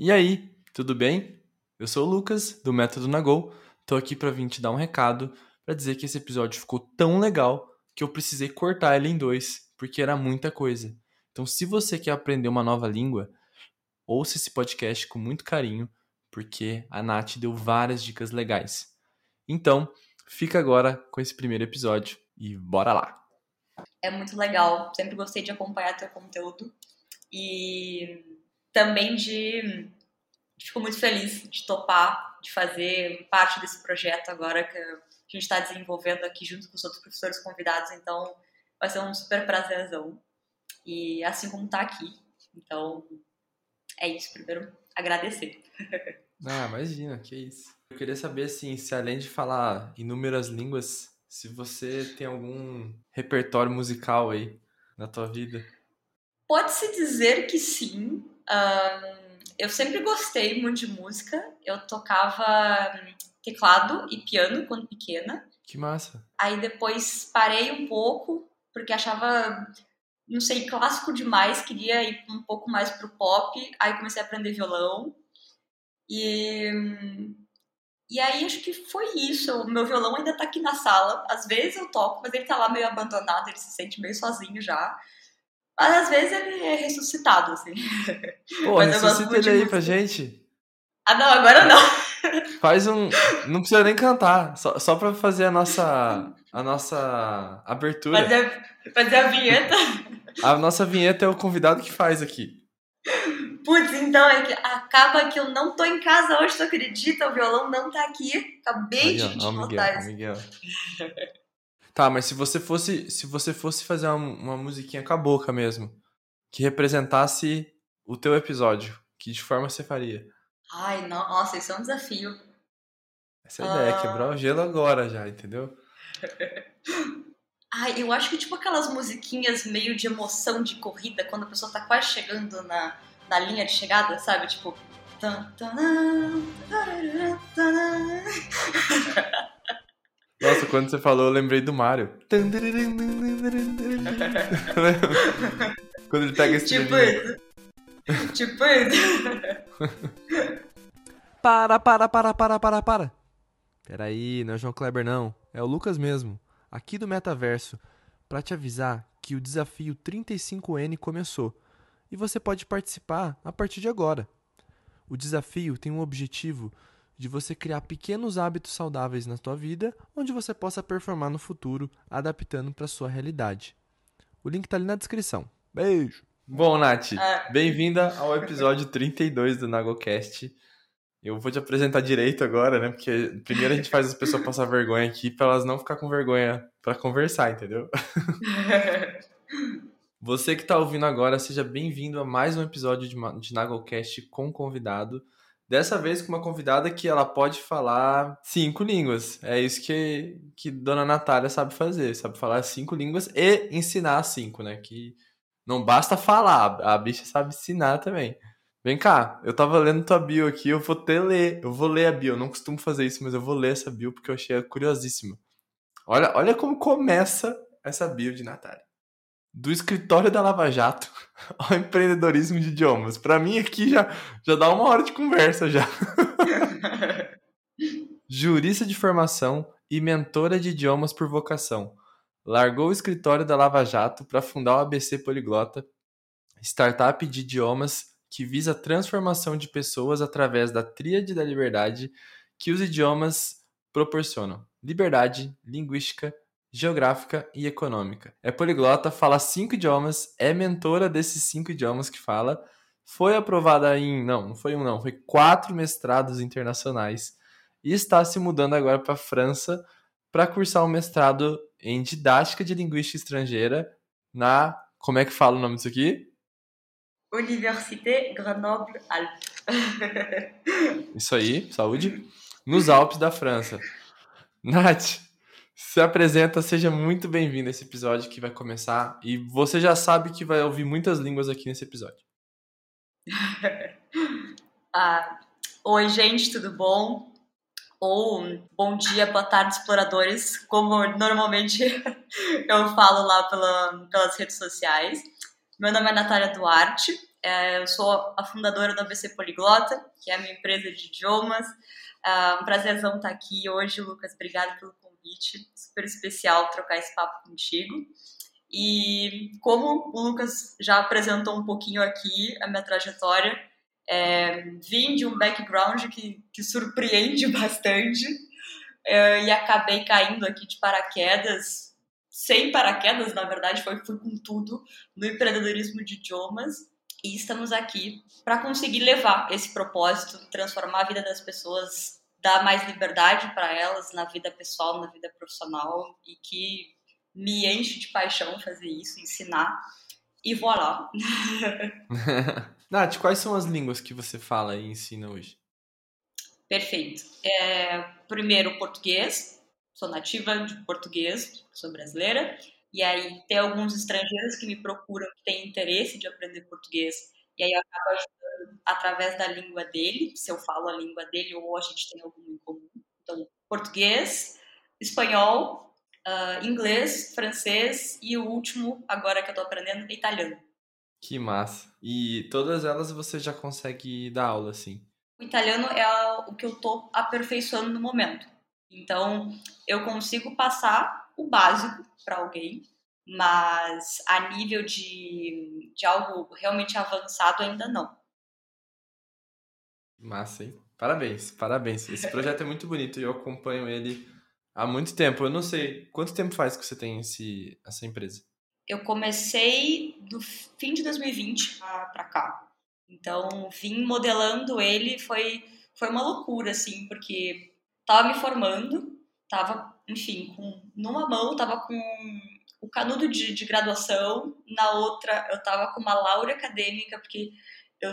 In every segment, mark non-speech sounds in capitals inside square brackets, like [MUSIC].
E aí, tudo bem? Eu sou o Lucas, do Método Nagol. Tô aqui para vir te dar um recado para dizer que esse episódio ficou tão legal que eu precisei cortar ele em dois, porque era muita coisa. Então, se você quer aprender uma nova língua, ouça esse podcast com muito carinho, porque a Nath deu várias dicas legais. Então, fica agora com esse primeiro episódio e bora lá! É muito legal, sempre gostei de acompanhar teu conteúdo e também de. Fico muito feliz de topar, de fazer parte desse projeto agora que a gente está desenvolvendo aqui junto com os outros professores convidados, então vai ser um super prazerzão. E assim como tá aqui. Então, é isso. Primeiro, agradecer. [LAUGHS] Ah, imagina, que isso. Eu queria saber, assim, se além de falar inúmeras línguas, se você tem algum repertório musical aí na tua vida. Pode-se dizer que sim. Um, eu sempre gostei muito de música. Eu tocava teclado e piano quando pequena. Que massa. Aí depois parei um pouco, porque achava, não sei, clássico demais, queria ir um pouco mais pro pop. Aí comecei a aprender violão. E e aí acho que foi isso. O meu violão ainda tá aqui na sala. Às vezes eu toco, mas ele tá lá meio abandonado, ele se sente meio sozinho já. Mas às vezes ele é ressuscitado, assim. Pô, [LAUGHS] mas ressuscita ele aí pra gente. Ah, não, agora não. [LAUGHS] Faz um. Não precisa nem cantar, só, só pra fazer a nossa. A nossa abertura. Fazer, fazer a vinheta. [LAUGHS] A nossa vinheta é o convidado que faz aqui. Putz, então é que acaba que eu não tô em casa hoje, tu acredita? O violão não tá aqui. Acabei de ó, Miguel, Miguel. Tá, mas se você fosse, se você fosse fazer uma, uma musiquinha com a boca mesmo, que representasse o teu episódio, que de forma você faria? Ai, nossa, isso é um desafio. Essa é a ideia, quebrar o gelo agora já, entendeu? [LAUGHS] Ai, eu acho que tipo aquelas musiquinhas meio de emoção de corrida, quando a pessoa tá quase chegando na, na linha de chegada, sabe? Tipo. [LAUGHS] Nossa, quando você falou, eu lembrei do Mario. quando ele pega esse Tipo isso. Tipo isso. para, para, para, para, para, para. Peraí, não é o João Kleber não. É o Lucas mesmo, aqui do Metaverso, para te avisar que o desafio 35N começou e você pode participar a partir de agora. O desafio tem um objetivo de você criar pequenos hábitos saudáveis na sua vida, onde você possa performar no futuro, adaptando para sua realidade. O link está ali na descrição. Beijo. Bom, Nath, ah. bem-vinda ao episódio 32 do Nagocast. Eu vou te apresentar direito agora, né? Porque primeiro a gente faz as pessoas passar vergonha aqui para elas não ficar com vergonha para conversar, entendeu? [LAUGHS] Você que está ouvindo agora, seja bem-vindo a mais um episódio de, de Naglecast com convidado. Dessa vez com uma convidada que ela pode falar cinco línguas. É isso que, que Dona Natália sabe fazer. Sabe falar cinco línguas e ensinar cinco, né? Que não basta falar, a bicha sabe ensinar também. Vem cá, eu tava lendo tua bio aqui, eu vou ter ler, eu vou ler a bio. Eu não costumo fazer isso, mas eu vou ler essa bio porque eu achei curiosíssima. Olha, olha como começa essa bio de Natália do escritório da Lava Jato [LAUGHS] ao empreendedorismo de idiomas. Para mim aqui já, já dá uma hora de conversa já. [LAUGHS] Jurista de formação e mentora de idiomas por vocação. Largou o escritório da Lava Jato para fundar o ABC Poliglota, startup de idiomas que visa a transformação de pessoas através da tríade da liberdade que os idiomas proporcionam: liberdade, linguística geográfica e econômica. É poliglota, fala cinco idiomas, é mentora desses cinco idiomas que fala. Foi aprovada em. Não, não foi um, não. Foi quatro mestrados internacionais. E está se mudando agora para a França para cursar um mestrado em didática de linguística estrangeira na. Como é que fala o nome disso aqui? Université Grenoble-Alpes. [LAUGHS] Isso aí, saúde. Nos Alpes da França. Nath, se apresenta, seja muito bem-vindo a esse episódio que vai começar. E você já sabe que vai ouvir muitas línguas aqui nesse episódio. [LAUGHS] ah, oi, gente, tudo bom? Ou bom dia, boa tarde, exploradores, como normalmente [LAUGHS] eu falo lá pela, pelas redes sociais. Meu nome é Natália Duarte, É, eu sou a fundadora da ABC Poliglota, que é a minha empresa de idiomas. É um prazerzão estar aqui hoje, Lucas. Obrigada pelo convite. Super especial trocar esse papo contigo. E como o Lucas já apresentou um pouquinho aqui a minha trajetória, é, vim de um background que, que surpreende [LAUGHS] bastante é, e acabei caindo aqui de paraquedas, sem paraquedas, na verdade, foi fui com tudo no empreendedorismo de idiomas e estamos aqui para conseguir levar esse propósito, transformar a vida das pessoas, dar mais liberdade para elas na vida pessoal, na vida profissional e que me enche de paixão fazer isso, ensinar e voilá. [LAUGHS] [LAUGHS] Nath, quais são as línguas que você fala e ensina hoje? Perfeito. É, primeiro, português. Sou nativa de português, sou brasileira. E aí tem alguns estrangeiros que me procuram que têm interesse de aprender português. E aí eu acabo ajudando através da língua dele, se eu falo a língua dele ou a gente tem algum em comum. Então, português, espanhol, uh, inglês, francês e o último, agora que eu tô aprendendo, é italiano. Que massa. E todas elas você já consegue dar aula, assim? O italiano é o que eu tô aperfeiçoando no momento. Então, eu consigo passar o básico para alguém, mas a nível de, de algo realmente avançado ainda não. Massa, hein? Parabéns, parabéns. Esse projeto é muito bonito e eu acompanho ele há muito tempo. Eu não sei, quanto tempo faz que você tem esse, essa empresa? Eu comecei do fim de 2020 para cá. Então, vim modelando ele, foi, foi uma loucura, assim, porque tava me formando, tava, enfim, com, numa mão tava com o canudo de, de graduação, na outra eu tava com uma laura acadêmica, porque eu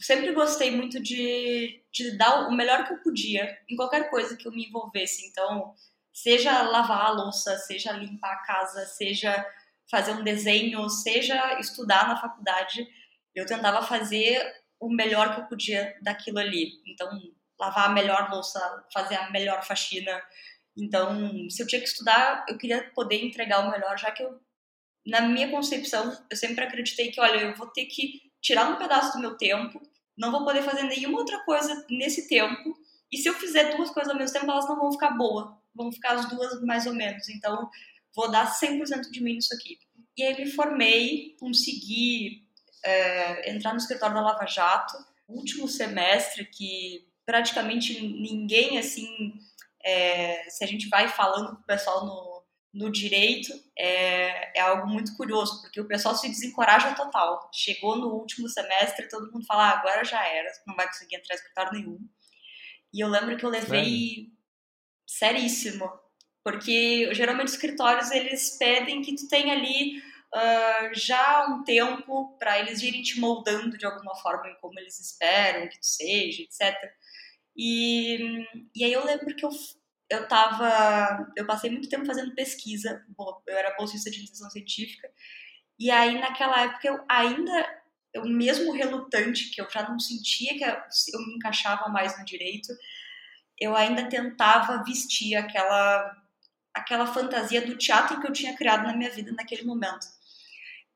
sempre gostei muito de, de dar o melhor que eu podia em qualquer coisa que eu me envolvesse. Então, seja lavar a louça, seja limpar a casa, seja fazer um desenho, seja estudar na faculdade, eu tentava fazer o melhor que eu podia daquilo ali. Então, lavar a melhor louça, fazer a melhor faxina. Então, se eu tinha que estudar, eu queria poder entregar o melhor, já que eu, na minha concepção, eu sempre acreditei que, olha, eu vou ter que tirar um pedaço do meu tempo, não vou poder fazer nenhuma outra coisa nesse tempo, e se eu fizer duas coisas ao mesmo tempo, elas não vão ficar boas, vão ficar as duas mais ou menos. Então, vou dar 100% de mim nisso aqui. E aí me formei, consegui é, entrar no escritório da Lava Jato, último semestre que praticamente ninguém, assim, é, se a gente vai falando com o pessoal no, no direito, é, é algo muito curioso, porque o pessoal se desencoraja total. Chegou no último semestre, todo mundo fala, ah, agora já era, não vai conseguir entrar em escritório nenhum. E eu lembro que eu levei Sério? seríssimo, porque geralmente os escritórios eles pedem que tu tenha ali uh, já um tempo para eles irem te moldando de alguma forma em como eles esperam que tu seja, etc. E, e aí eu lembro que eu, eu tava. Eu passei muito tempo fazendo pesquisa, eu era bolsista de iniciação científica, e aí naquela época eu ainda. Eu mesmo relutante, que eu já não sentia que eu me encaixava mais no direito, eu ainda tentava vestir aquela aquela fantasia do teatro que eu tinha criado na minha vida naquele momento.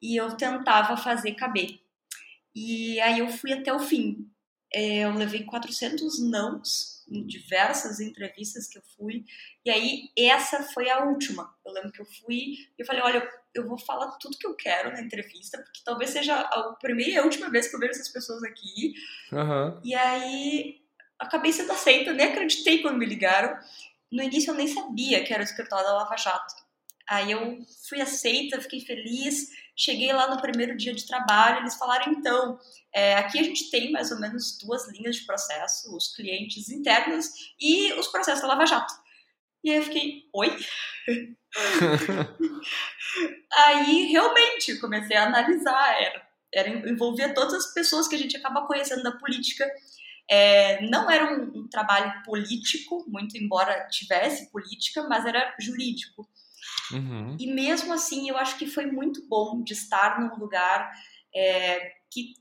E eu tentava fazer caber. E aí eu fui até o fim. É, eu levei 400 nãos em diversas entrevistas que eu fui. E aí essa foi a última. Eu lembro que eu fui e eu falei, olha, eu vou falar tudo que eu quero na entrevista, porque talvez seja a primeira e a última vez que eu vejo essas pessoas aqui. Uhum. E aí acabei sendo aceita, nem acreditei quando me ligaram. No início eu nem sabia que era o escritório da Lava Jato. Aí eu fui aceita, fiquei feliz. Cheguei lá no primeiro dia de trabalho, eles falaram então, é, aqui a gente tem mais ou menos duas linhas de processo, os clientes internos e os processos da Lava Jato. E aí eu fiquei, oi? [LAUGHS] aí realmente comecei a analisar, era, era envolvia todas as pessoas que a gente acaba conhecendo da política é, não era um, um, trabalho político, muito embora tivesse política, mas era jurídico. Uhum. E mesmo assim, eu acho que foi muito bom de estar num lugar é, que,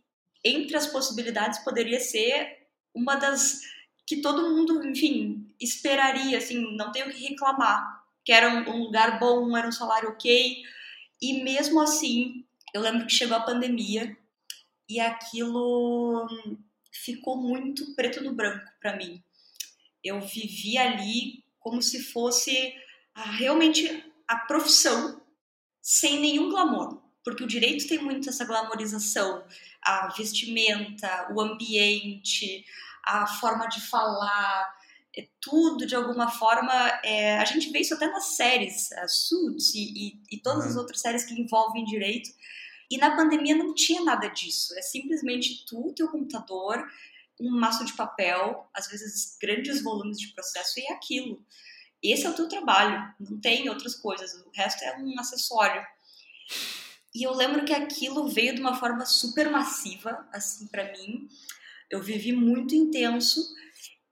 entre as possibilidades, poderia ser uma das que todo mundo, enfim, esperaria, assim, não tenho que reclamar, que era um, um lugar bom, era um salário ok. E mesmo assim, eu lembro que chegou a pandemia e aquilo ficou muito preto no branco para mim. Eu vivi ali como se fosse a, realmente a profissão sem nenhum glamour, porque o direito tem muito essa glamorização, a vestimenta, o ambiente, a forma de falar, é tudo de alguma forma. É, a gente vê isso até nas séries, a Suits e, e, e todas uhum. as outras séries que envolvem direito. E na pandemia não tinha nada disso. É simplesmente tu, teu computador, um maço de papel, às vezes grandes volumes de processo e é aquilo. Esse é o teu trabalho, não tem outras coisas, o resto é um acessório. E eu lembro que aquilo veio de uma forma super massiva, assim, para mim. Eu vivi muito intenso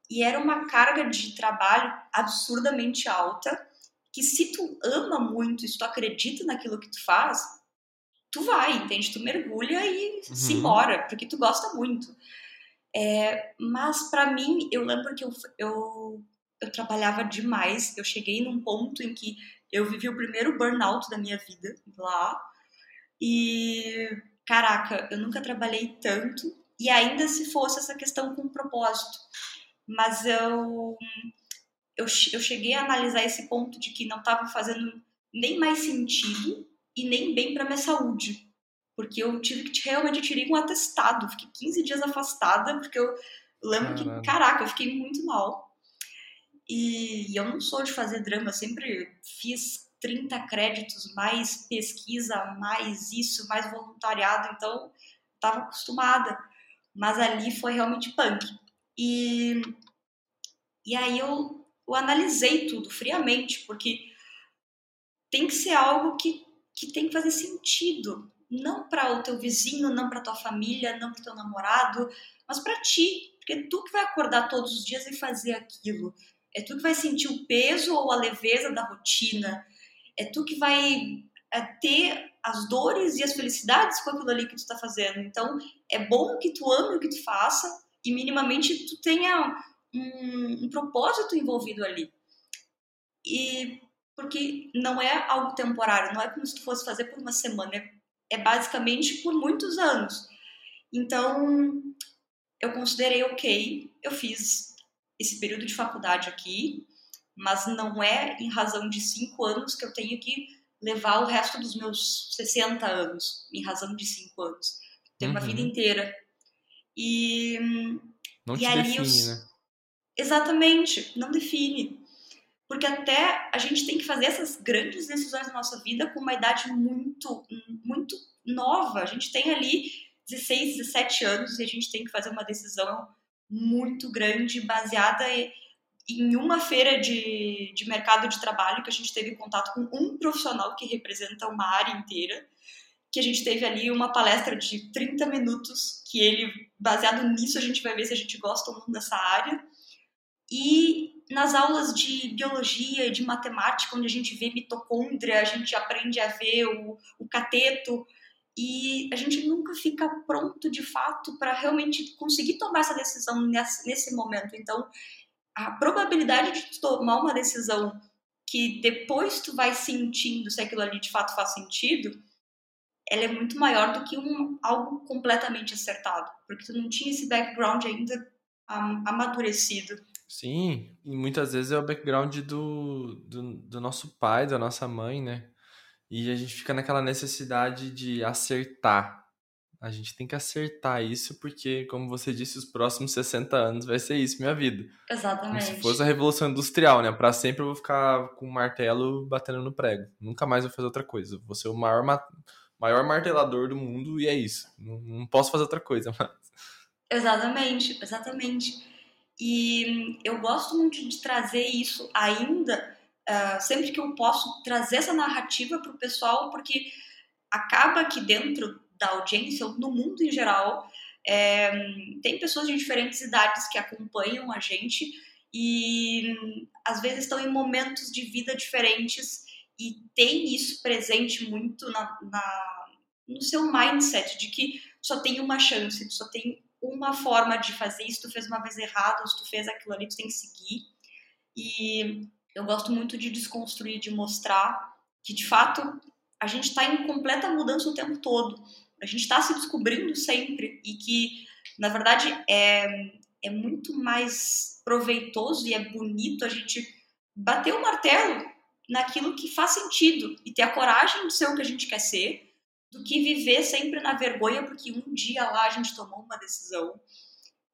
e era uma carga de trabalho absurdamente alta, que se tu ama muito, se tu acredita naquilo que tu faz, tu vai, entende? Tu mergulha e uhum. se embora, porque tu gosta muito. É, mas para mim, eu lembro que eu, eu, eu trabalhava demais. Eu cheguei num ponto em que eu vivi o primeiro burnout da minha vida lá. E, caraca, eu nunca trabalhei tanto. E ainda se fosse essa questão com propósito. Mas eu, eu, eu cheguei a analisar esse ponto de que não estava fazendo nem mais sentido e nem bem para minha saúde porque eu tive que realmente tirei um atestado, fiquei 15 dias afastada, porque eu lembro Caramba. que, caraca, eu fiquei muito mal. E, eu não sou de fazer drama, sempre fiz 30 créditos, mais pesquisa, mais isso, mais voluntariado, então estava acostumada. Mas ali foi realmente punk. E, e aí eu, eu analisei tudo friamente, porque tem que ser algo que, que tem que fazer sentido não para o teu vizinho, não para tua família, não para teu namorado, mas para ti, porque é tu que vai acordar todos os dias e fazer aquilo. É tu que vai sentir o peso ou a leveza da rotina. É tu que vai é, ter as dores e as felicidades com aquilo ali que tu está fazendo. Então, é bom que tu ame o que tu faça e minimamente tu tenha um, um propósito envolvido ali. E porque não é algo temporário, não é como se tu fosse fazer por uma semana, é é basicamente por muitos anos. Então, eu considerei ok, eu fiz esse período de faculdade aqui, mas não é em razão de cinco anos que eu tenho que levar o resto dos meus 60 anos, em razão de cinco anos. Tem uhum. uma vida inteira. E, não e te define, eu... né? Exatamente, não define. Porque até a gente tem que fazer essas grandes decisões na nossa vida com uma idade muito, muito nova. A gente tem ali 16, 17 anos e a gente tem que fazer uma decisão muito grande, baseada em uma feira de, de mercado de trabalho que a gente teve contato com um profissional que representa uma área inteira, que a gente teve ali uma palestra de 30 minutos, que ele, baseado nisso, a gente vai ver se a gente gosta ou não dessa área. E nas aulas de biologia e de matemática, onde a gente vê mitocôndria, a gente aprende a ver o, o cateto, e a gente nunca fica pronto de fato para realmente conseguir tomar essa decisão nesse, nesse momento. Então, a probabilidade de tu tomar uma decisão que depois tu vai sentindo se aquilo ali de fato faz sentido, ela é muito maior do que um, algo completamente acertado, porque tu não tinha esse background ainda amadurecido. Sim, e muitas vezes é o background do, do, do nosso pai, da nossa mãe, né? E a gente fica naquela necessidade de acertar. A gente tem que acertar isso porque, como você disse, os próximos 60 anos vai ser isso, minha vida. Exatamente. Como se fosse a Revolução Industrial, né? Para sempre eu vou ficar com um martelo batendo no prego. Nunca mais vou fazer outra coisa. Vou ser o maior, maior martelador do mundo e é isso. Não, não posso fazer outra coisa [LAUGHS] mais. Exatamente, exatamente. E eu gosto muito de trazer isso ainda, uh, sempre que eu posso, trazer essa narrativa para o pessoal, porque acaba que dentro da audiência, no mundo em geral, é, tem pessoas de diferentes idades que acompanham a gente e às vezes estão em momentos de vida diferentes e tem isso presente muito na, na, no seu mindset de que só tem uma chance, só tem uma forma de fazer isso, tu fez uma vez errado, se tu fez aquilo ali, tu tem que seguir. E eu gosto muito de desconstruir, de mostrar que de fato a gente está em completa mudança o tempo todo. a gente está se descobrindo sempre e que, na verdade, é, é muito mais proveitoso e é bonito a gente bater o martelo naquilo que faz sentido e ter a coragem de ser o que a gente quer ser, do que viver sempre na vergonha porque um dia lá a gente tomou uma decisão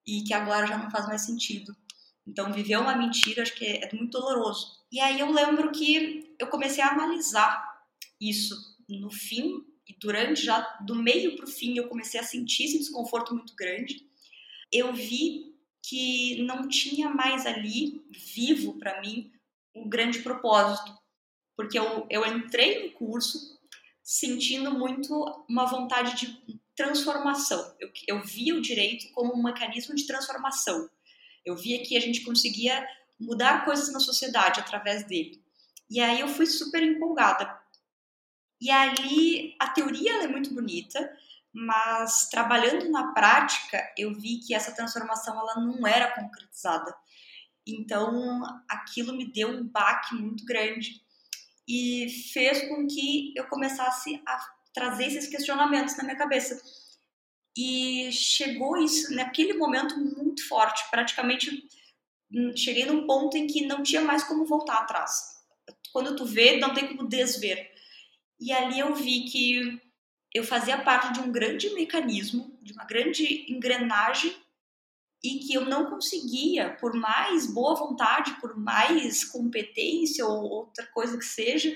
e que agora já não faz mais sentido. Então, viver uma mentira acho que é muito doloroso. E aí eu lembro que eu comecei a analisar isso no fim e durante já do meio para o fim eu comecei a sentir esse desconforto muito grande. Eu vi que não tinha mais ali vivo para mim um grande propósito, porque eu, eu entrei no curso sentindo muito uma vontade de transformação. Eu, eu via o direito como um mecanismo de transformação. Eu via que a gente conseguia mudar coisas na sociedade através dele. E aí eu fui super empolgada. E ali a teoria é muito bonita, mas trabalhando na prática eu vi que essa transformação ela não era concretizada. Então aquilo me deu um baque muito grande e fez com que eu começasse a trazer esses questionamentos na minha cabeça. E chegou isso naquele momento muito forte, praticamente hum, cheguei num ponto em que não tinha mais como voltar atrás. Quando tu vê, não tem como desver. E ali eu vi que eu fazia parte de um grande mecanismo, de uma grande engrenagem e que eu não conseguia, por mais boa vontade, por mais competência ou outra coisa que seja,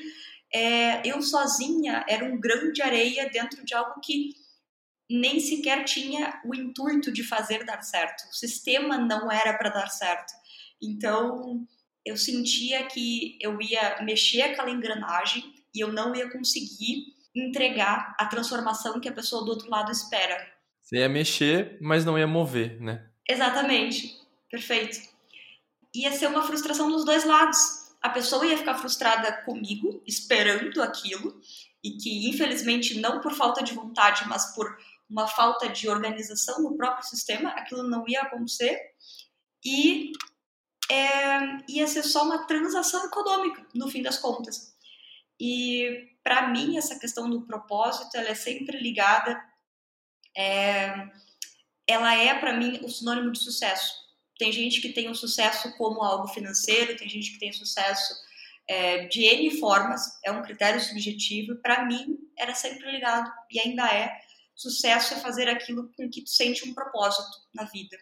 é, eu sozinha era um grão de areia dentro de algo que nem sequer tinha o intuito de fazer dar certo. O sistema não era para dar certo. Então, eu sentia que eu ia mexer aquela engrenagem e eu não ia conseguir entregar a transformação que a pessoa do outro lado espera. Você ia mexer, mas não ia mover, né? Exatamente. Perfeito. Ia ser uma frustração dos dois lados. A pessoa ia ficar frustrada comigo, esperando aquilo, e que infelizmente não por falta de vontade, mas por uma falta de organização no próprio sistema, aquilo não ia acontecer. E é, ia ser só uma transação econômica, no fim das contas. E para mim essa questão do propósito ela é sempre ligada é, ela é para mim o sinônimo de sucesso tem gente que tem o sucesso como algo financeiro tem gente que tem sucesso é, de n formas é um critério subjetivo para mim era sempre ligado e ainda é sucesso é fazer aquilo com que tu sente um propósito na vida.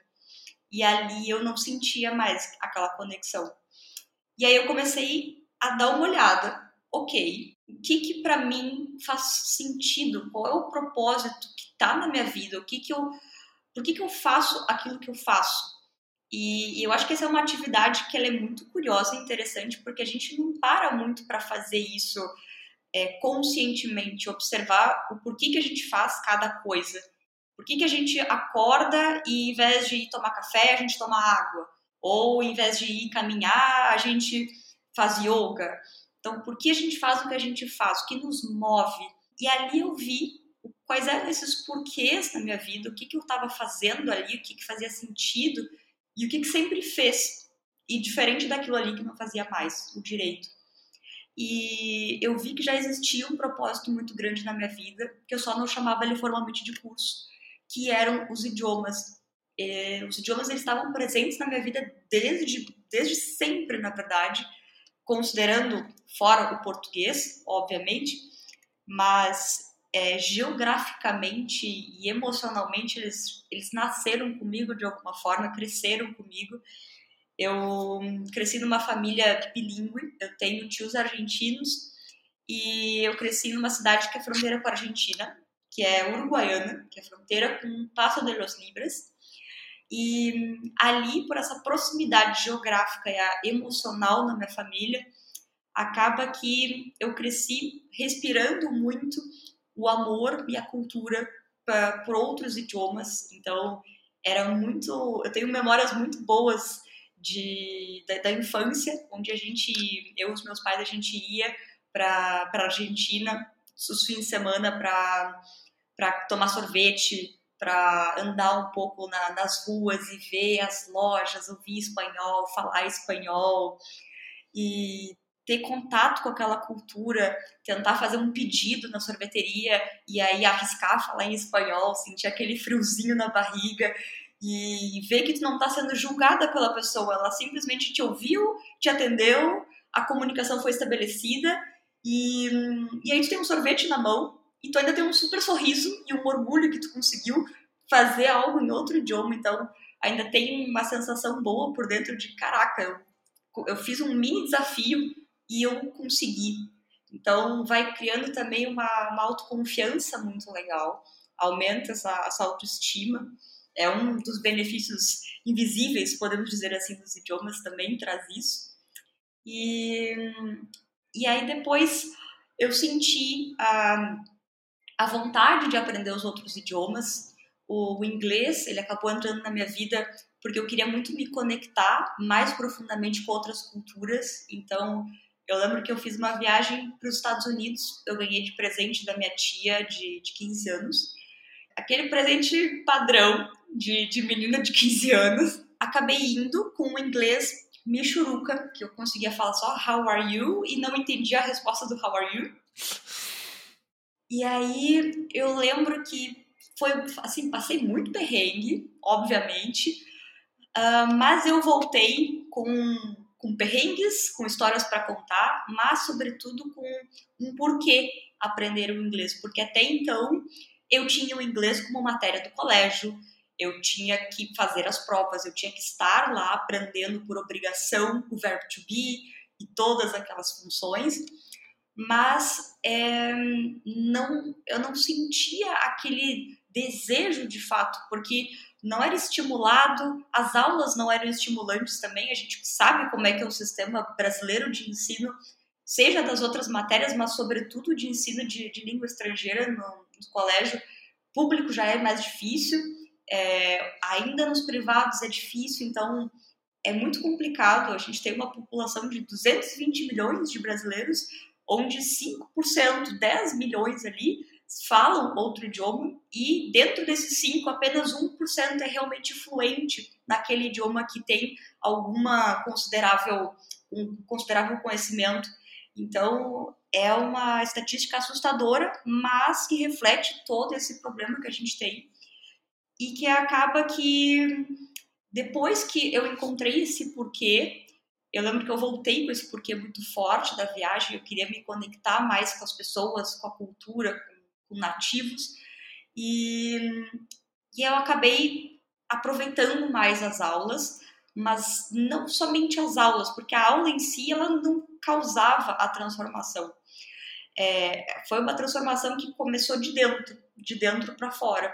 E ali eu não sentia mais aquela conexão. E aí eu comecei a dar uma olhada ok o que que para mim faz sentido, qual é o propósito que está na minha vida, o que que eu, por que que eu faço aquilo que eu faço. E, e eu acho que essa é uma atividade que ela é muito curiosa e interessante porque a gente não para muito para fazer isso é, conscientemente, observar o porquê que a gente faz cada coisa. Por que, que a gente acorda e, em vez de ir tomar café, a gente toma água? Ou, em vez de ir caminhar, a gente faz yoga? Então, por que a gente faz o que a gente faz? O que nos move? E ali eu vi quais eram esses porquês na minha vida, o que, que eu estava fazendo ali, o que, que fazia sentido e o que, que sempre fez. E diferente daquilo ali que não fazia mais, o direito. E eu vi que já existia um propósito muito grande na minha vida, que eu só não chamava ele formalmente de curso, que eram os idiomas. E os idiomas eles estavam presentes na minha vida desde, desde sempre, na verdade considerando fora o português, obviamente, mas é, geograficamente e emocionalmente eles, eles nasceram comigo de alguma forma, cresceram comigo. Eu cresci numa família bilíngue, eu tenho tios argentinos e eu cresci numa cidade que é fronteira com a Argentina, que é Uruguaiana, que é fronteira com Paso de los Libres. E ali, por essa proximidade geográfica e emocional na minha família, acaba que eu cresci respirando muito o amor e a cultura pra, por outros idiomas. Então, era muito. Eu tenho memórias muito boas de, da, da infância, onde a gente, eu e os meus pais, a gente ia para a Argentina os fins de semana para tomar sorvete, para andar um pouco na, nas ruas e ver as lojas, ouvir espanhol, falar espanhol. E ter contato com aquela cultura, tentar fazer um pedido na sorveteria e aí arriscar falar em espanhol, sentir aquele friozinho na barriga e ver que tu não está sendo julgada pela pessoa, ela simplesmente te ouviu, te atendeu, a comunicação foi estabelecida e, e aí tu tem um sorvete na mão e tu ainda tem um super sorriso e um orgulho que tu conseguiu fazer algo em outro idioma, então ainda tem uma sensação boa por dentro de caraca, eu, eu fiz um mini desafio e eu consegui. Então vai criando também uma, uma autoconfiança muito legal, aumenta essa, essa autoestima. É um dos benefícios invisíveis, podemos dizer assim, dos idiomas também traz isso. E, e aí depois eu senti a, a vontade de aprender os outros idiomas. O, o inglês, ele acabou entrando na minha vida porque eu queria muito me conectar mais profundamente com outras culturas. Então, eu lembro que eu fiz uma viagem para os Estados Unidos, eu ganhei de presente da minha tia de, de 15 anos. Aquele presente padrão de, de menina de 15 anos. Acabei indo com o inglês michuruca, que eu conseguia falar só how are you e não entendia a resposta do how are you. E aí eu lembro que foi assim, passei muito perrengue, obviamente, uh, mas eu voltei com, com perrengues, com histórias para contar, mas sobretudo com um porquê aprender o inglês, porque até então eu tinha o inglês como matéria do colégio, eu tinha que fazer as provas, eu tinha que estar lá aprendendo por obrigação o verbo to be e todas aquelas funções, mas é, não, eu não sentia aquele desejo de fato, porque não era estimulado, as aulas não eram estimulantes também, a gente sabe como é que é o sistema brasileiro de ensino, seja das outras matérias, mas sobretudo de ensino de, de língua estrangeira no, no colégio público já é mais difícil, é, ainda nos privados é difícil, então é muito complicado. A gente tem uma população de 220 milhões de brasileiros, onde 5%, 10 milhões ali, falam outro idioma e dentro desses 5, apenas 1% é realmente fluente naquele idioma que tem alguma considerável um considerável conhecimento. Então, é uma estatística assustadora, mas que reflete todo esse problema que a gente tem e que acaba que depois que eu encontrei esse porquê, eu lembro que eu voltei com esse porquê muito forte da viagem, eu queria me conectar mais com as pessoas, com a cultura, com, nativos, e, e eu acabei aproveitando mais as aulas, mas não somente as aulas, porque a aula em si ela não causava a transformação. É, foi uma transformação que começou de dentro, de dentro para fora.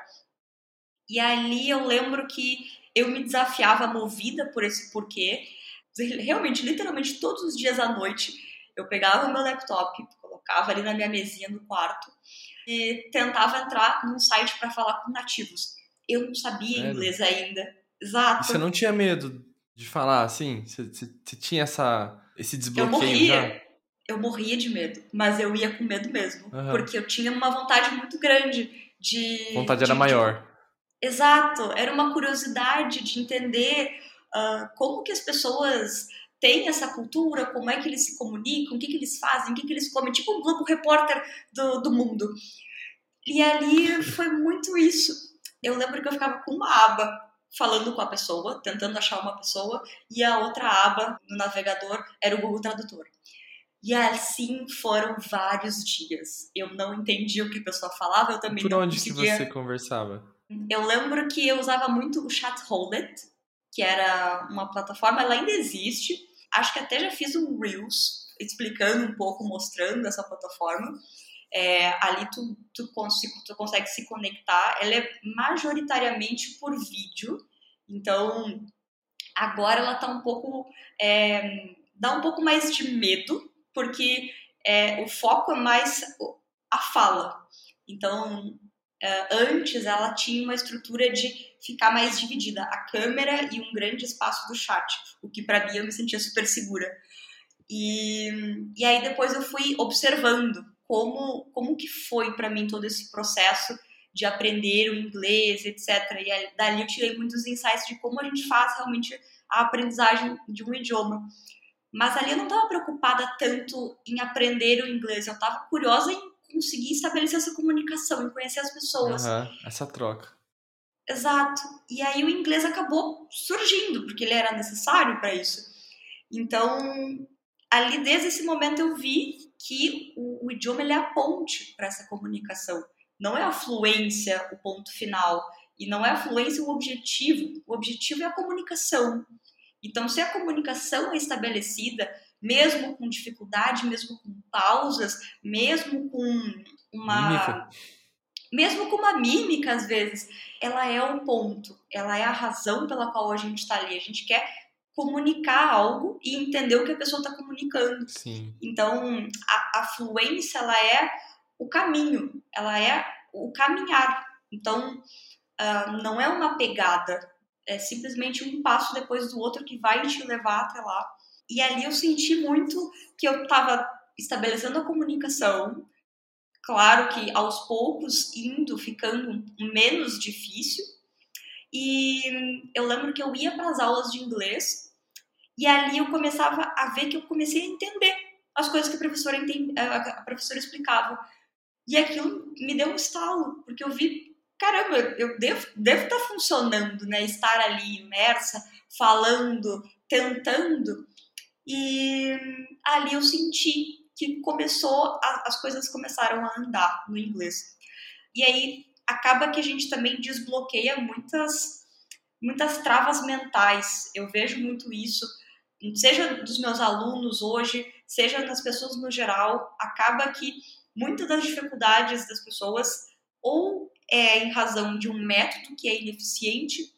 E ali eu lembro que eu me desafiava movida por esse porquê. Realmente, literalmente, todos os dias à noite, eu pegava o meu laptop, colocava ali na minha mesinha no quarto e tentava entrar num site para falar com nativos. Eu não sabia Sério? inglês ainda. Exato. E você não tinha medo de falar assim? Você, tinha essa, esse desbloqueio eu morria. já? Eu morria de medo, mas eu ia com medo mesmo. Uhum. Porque eu tinha uma vontade muito grande de. vontade de, era maior. Exato, era uma curiosidade de entender uh, como que as pessoas têm essa cultura, como é que eles se comunicam, o que, que eles fazem, o que, que eles comem, tipo o Globo Repórter do, do mundo. E ali foi muito isso. Eu lembro que eu ficava com uma aba falando com a pessoa, tentando achar uma pessoa, e a outra aba no navegador era o Google Tradutor. E assim foram vários dias. Eu não entendia o que a pessoa falava, eu também Por não onde conseguia... que você conversava? Eu lembro que eu usava muito o Chatholded, que era uma plataforma, ela ainda existe. Acho que até já fiz um Reels explicando um pouco, mostrando essa plataforma. É, ali tu, tu, tu consegue se conectar. Ela é majoritariamente por vídeo, então agora ela tá um pouco. É, dá um pouco mais de medo, porque é, o foco é mais a fala. Então, Uh, antes ela tinha uma estrutura de ficar mais dividida, a câmera e um grande espaço do chat, o que para mim eu me sentia super segura. E, e aí depois eu fui observando como, como que foi para mim todo esse processo de aprender o inglês, etc. E dali eu tirei muitos insights de como a gente faz realmente a aprendizagem de um idioma. Mas ali eu não estava preocupada tanto em aprender o inglês, eu estava curiosa em conseguir estabelecer essa comunicação, em conhecer as pessoas. Uhum, essa troca. Exato. E aí o inglês acabou surgindo, porque ele era necessário para isso. Então, ali desde esse momento eu vi que o, o idioma ele é a ponte para essa comunicação. Não é a fluência o ponto final. E não é a fluência o objetivo. O objetivo é a comunicação. Então, se a comunicação é estabelecida, mesmo com dificuldade, mesmo com pausas, mesmo com uma. Mímica. Mesmo com uma mímica, às vezes, ela é o ponto, ela é a razão pela qual a gente está ali. A gente quer comunicar algo e entender o que a pessoa está comunicando. Sim. Então, a, a fluência, ela é o caminho, ela é o caminhar. Então, uh, não é uma pegada, é simplesmente um passo depois do outro que vai te levar até lá. E ali eu senti muito que eu estava estabelecendo a comunicação, claro que aos poucos indo ficando menos difícil. E eu lembro que eu ia para as aulas de inglês e ali eu começava a ver que eu comecei a entender as coisas que a professora, a professora explicava. E aquilo me deu um estalo, porque eu vi, caramba, eu devo, devo estar tá funcionando, né? Estar ali imersa, falando, tentando. E ali eu senti que começou, a, as coisas começaram a andar no inglês. E aí acaba que a gente também desbloqueia muitas, muitas travas mentais. Eu vejo muito isso, seja dos meus alunos hoje, seja nas pessoas no geral. Acaba que muitas das dificuldades das pessoas ou é em razão de um método que é ineficiente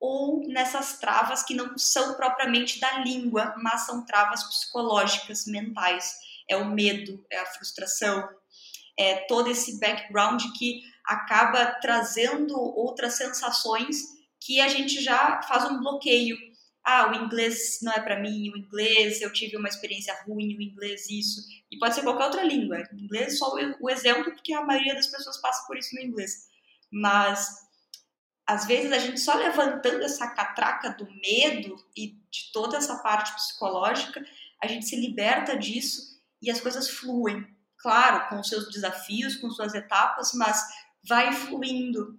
ou nessas travas que não são propriamente da língua, mas são travas psicológicas, mentais. É o medo, é a frustração, é todo esse background que acaba trazendo outras sensações que a gente já faz um bloqueio ah, o inglês não é para mim, o inglês eu tive uma experiência ruim, o inglês isso. E pode ser qualquer outra língua. O inglês só o exemplo, porque a maioria das pessoas passa por isso no inglês. Mas, às vezes, a gente só levantando essa catraca do medo e de toda essa parte psicológica, a gente se liberta disso e as coisas fluem. Claro, com seus desafios, com suas etapas, mas vai fluindo.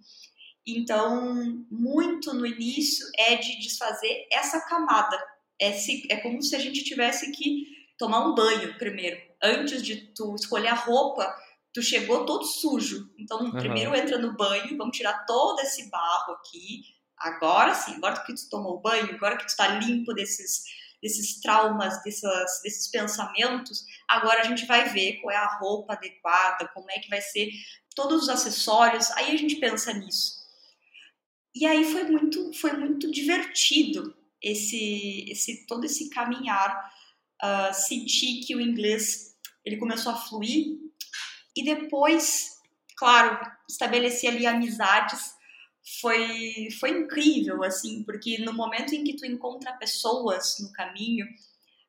Então, muito no início é de desfazer essa camada. É, se, é como se a gente tivesse que tomar um banho primeiro. Antes de tu escolher a roupa, tu chegou todo sujo. Então, uhum. primeiro entra no banho, vamos tirar todo esse barro aqui. Agora sim, agora que tu tomou o banho, agora que tu está limpo desses, desses traumas, dessas, desses pensamentos, agora a gente vai ver qual é a roupa adequada, como é que vai ser todos os acessórios. Aí a gente pensa nisso. E aí foi muito, foi muito divertido esse, esse todo esse caminhar, uh, sentir que o inglês ele começou a fluir e depois, claro, estabelecer ali amizades foi foi incrível assim, porque no momento em que tu encontra pessoas no caminho,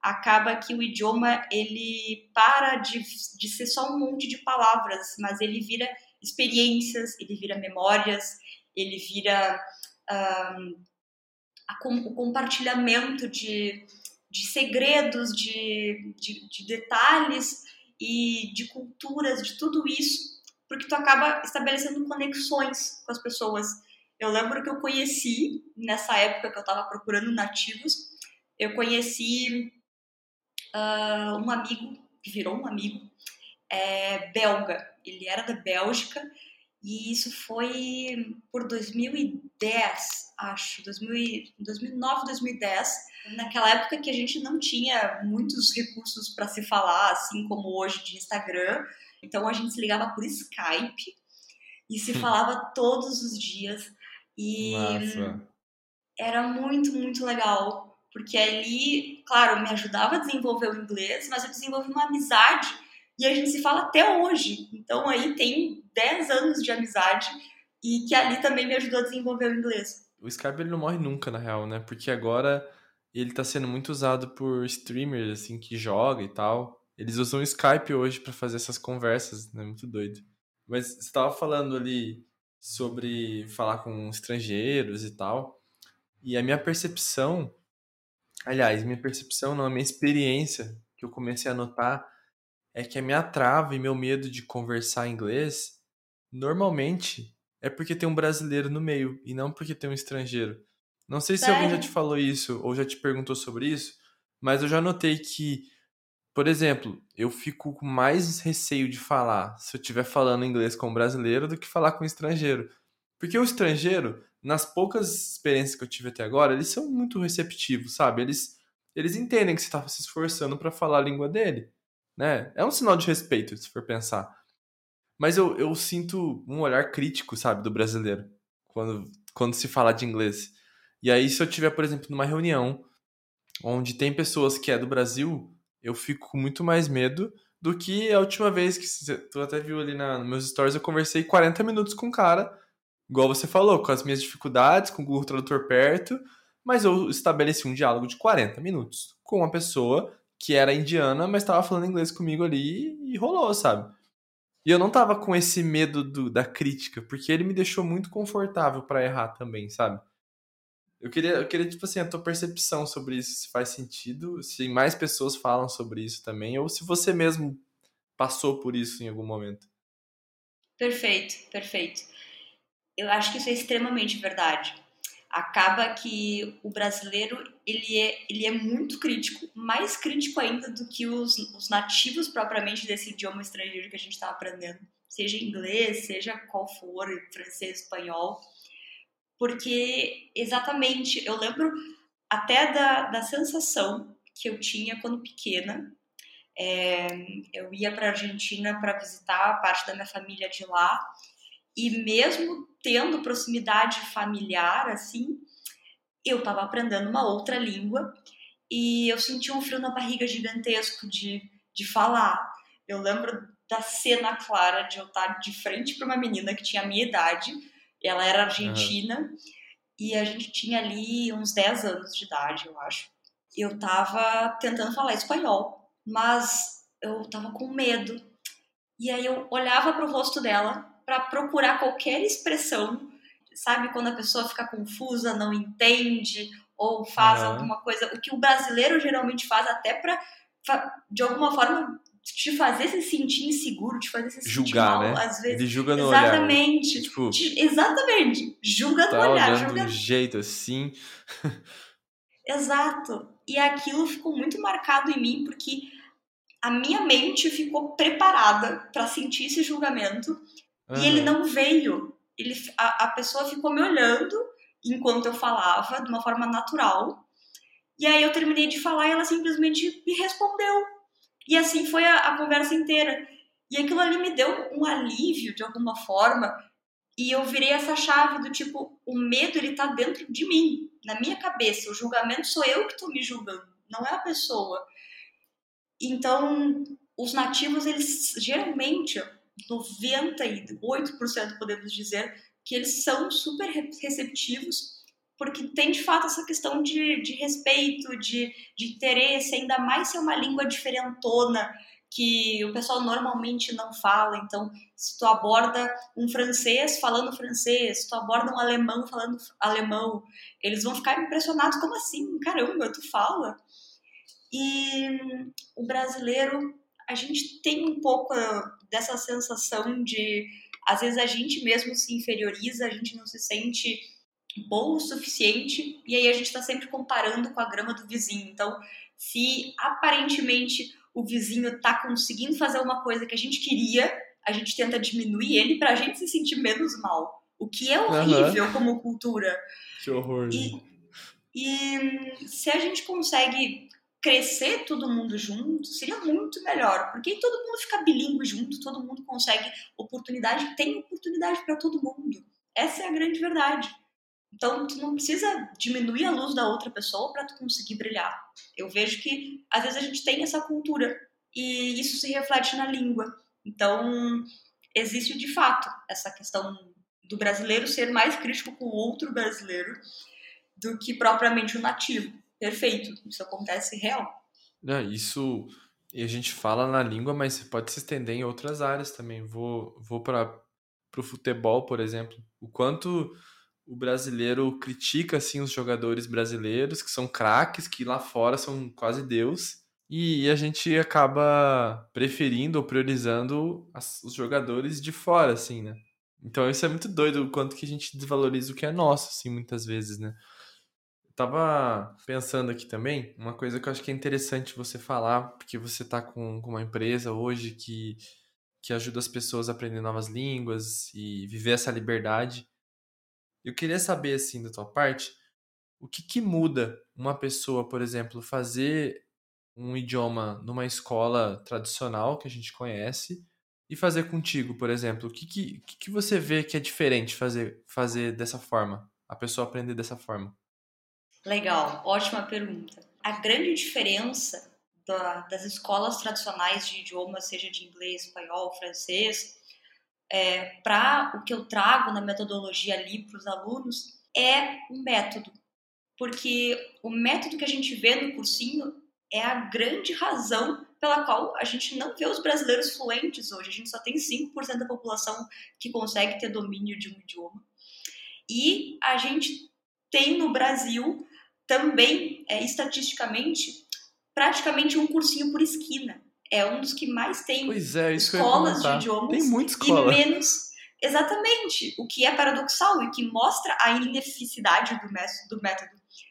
acaba que o idioma ele para de, de ser só um monte de palavras, mas ele vira experiências, ele vira memórias, ele vira um, a, o compartilhamento de, de segredos, de, de, de detalhes e de culturas, de tudo isso, porque tu acaba estabelecendo conexões com as pessoas. Eu lembro que eu conheci, nessa época que eu estava procurando nativos, eu conheci uh, um amigo, que virou um amigo, é, belga. Ele era da Bélgica e isso foi por 2010, acho, 2000, 2009, 2010, naquela época que a gente não tinha muitos recursos para se falar, assim como hoje de Instagram. Então a gente se ligava por Skype e se falava todos os dias. E Nossa. era muito, muito legal, porque ali, claro, me ajudava a desenvolver o inglês, mas eu desenvolvi uma amizade e a gente se fala até hoje. Então aí tem 10 anos de amizade e que ali também me ajudou a desenvolver o inglês. O Skype ele não morre nunca, na real, né? Porque agora ele tá sendo muito usado por streamers, assim, que joga e tal. Eles usam o Skype hoje para fazer essas conversas, né? Muito doido. Mas você tava falando ali sobre falar com estrangeiros e tal. E a minha percepção aliás, minha percepção não, a minha experiência que eu comecei a notar é que a minha trava e meu medo de conversar inglês normalmente é porque tem um brasileiro no meio e não porque tem um estrangeiro. Não sei se Sério? alguém já te falou isso ou já te perguntou sobre isso, mas eu já notei que, por exemplo, eu fico com mais receio de falar se eu estiver falando inglês com um brasileiro do que falar com um estrangeiro. Porque o estrangeiro, nas poucas experiências que eu tive até agora, eles são muito receptivos, sabe? Eles, eles entendem que você está se esforçando para falar a língua dele, né? É um sinal de respeito, se for pensar. Mas eu, eu sinto um olhar crítico, sabe, do brasileiro, quando, quando se fala de inglês. E aí, se eu tiver, por exemplo, numa reunião onde tem pessoas que é do Brasil, eu fico com muito mais medo do que a última vez que tu até viu ali na, nos meus stories, eu conversei 40 minutos com um cara, igual você falou, com as minhas dificuldades, com o Google Tradutor perto, mas eu estabeleci um diálogo de 40 minutos com uma pessoa que era indiana, mas estava falando inglês comigo ali e rolou, sabe? E eu não tava com esse medo do, da crítica, porque ele me deixou muito confortável para errar também, sabe? Eu queria, eu queria, tipo assim, a tua percepção sobre isso, se faz sentido, se mais pessoas falam sobre isso também, ou se você mesmo passou por isso em algum momento. Perfeito, perfeito. Eu acho que isso é extremamente verdade. Acaba que o brasileiro ele é, ele é muito crítico, mais crítico ainda do que os, os nativos propriamente desse idioma estrangeiro que a gente está aprendendo, seja inglês, seja qual for, francês, espanhol. Porque exatamente eu lembro até da, da sensação que eu tinha quando pequena. É, eu ia para a Argentina para visitar a parte da minha família de lá. E mesmo tendo proximidade familiar assim, eu estava aprendendo uma outra língua e eu senti um frio na barriga gigantesco de, de falar. Eu lembro da cena clara de eu estar de frente para uma menina que tinha a minha idade ela era argentina uhum. e a gente tinha ali uns 10 anos de idade, eu acho. Eu tava tentando falar espanhol, mas eu tava com medo. E aí eu olhava para o rosto dela para procurar qualquer expressão, sabe quando a pessoa fica confusa, não entende ou faz uhum. alguma coisa, o que o brasileiro geralmente faz até para de alguma forma te fazer se sentir inseguro, te fazer se sentir Julgar, mal, né? às vezes. Ele julga no Exatamente. olhar. Tipo, te, exatamente. Julga tá no olhar. Julga... de um jeito assim. Exato. E aquilo ficou muito marcado em mim porque a minha mente ficou preparada para sentir esse julgamento uhum. e ele não veio. Ele, a, a pessoa ficou me olhando enquanto eu falava de uma forma natural. E aí eu terminei de falar e ela simplesmente me respondeu e assim foi a, a conversa inteira. E aquilo ali me deu um alívio de alguma forma. E eu virei essa chave do tipo, o medo ele tá dentro de mim, na minha cabeça. O julgamento sou eu que tô me julgando, não é a pessoa. Então, os nativos, eles geralmente, 98% podemos dizer, que eles são super receptivos porque tem de fato essa questão de, de respeito, de, de interesse, ainda mais se é uma língua diferentona que o pessoal normalmente não fala. Então, se tu aborda um francês falando francês, se tu aborda um alemão falando alemão, eles vão ficar impressionados. Como assim? Caramba, tu fala? E o brasileiro, a gente tem um pouco dessa sensação de, às vezes a gente mesmo se inferioriza, a gente não se sente bom o suficiente e aí a gente está sempre comparando com a grama do vizinho. Então, se aparentemente o vizinho está conseguindo fazer uma coisa que a gente queria, a gente tenta diminuir ele para a gente se sentir menos mal. O que é horrível uhum. como cultura. Que horror. E, e se a gente consegue crescer todo mundo junto, seria muito melhor, porque todo mundo fica bilíngue junto, todo mundo consegue oportunidade, tem oportunidade para todo mundo. Essa é a grande verdade. Então, tu não precisa diminuir a luz da outra pessoa para tu conseguir brilhar. Eu vejo que às vezes a gente tem essa cultura e isso se reflete na língua. Então, existe de fato essa questão do brasileiro ser mais crítico com o outro brasileiro do que propriamente o nativo. Perfeito, isso acontece real. É, isso e a gente fala na língua, mas pode se estender em outras áreas também. Vou, vou para o futebol, por exemplo. O quanto o brasileiro critica assim os jogadores brasileiros que são craques, que lá fora são quase deus, e a gente acaba preferindo ou priorizando as, os jogadores de fora, assim, né? Então isso é muito doido o quanto que a gente desvaloriza o que é nosso, assim, muitas vezes, né? Tava pensando aqui também, uma coisa que eu acho que é interessante você falar, porque você tá com, com uma empresa hoje que, que ajuda as pessoas a aprender novas línguas e viver essa liberdade. Eu queria saber, assim, da tua parte, o que, que muda uma pessoa, por exemplo, fazer um idioma numa escola tradicional que a gente conhece e fazer contigo, por exemplo? O que, que, que você vê que é diferente fazer, fazer dessa forma? A pessoa aprender dessa forma? Legal, ótima pergunta. A grande diferença da, das escolas tradicionais de idiomas, seja de inglês, espanhol, francês, é, para o que eu trago na metodologia ali para os alunos é o método. Porque o método que a gente vê no cursinho é a grande razão pela qual a gente não vê os brasileiros fluentes hoje. A gente só tem 5% da população que consegue ter domínio de um idioma. E a gente tem no Brasil também, é, estatisticamente, praticamente um cursinho por esquina é um dos que mais tem é, escolas de idiomas tem muita escola. e menos exatamente o que é paradoxal e que mostra a ineficidade do método, do método.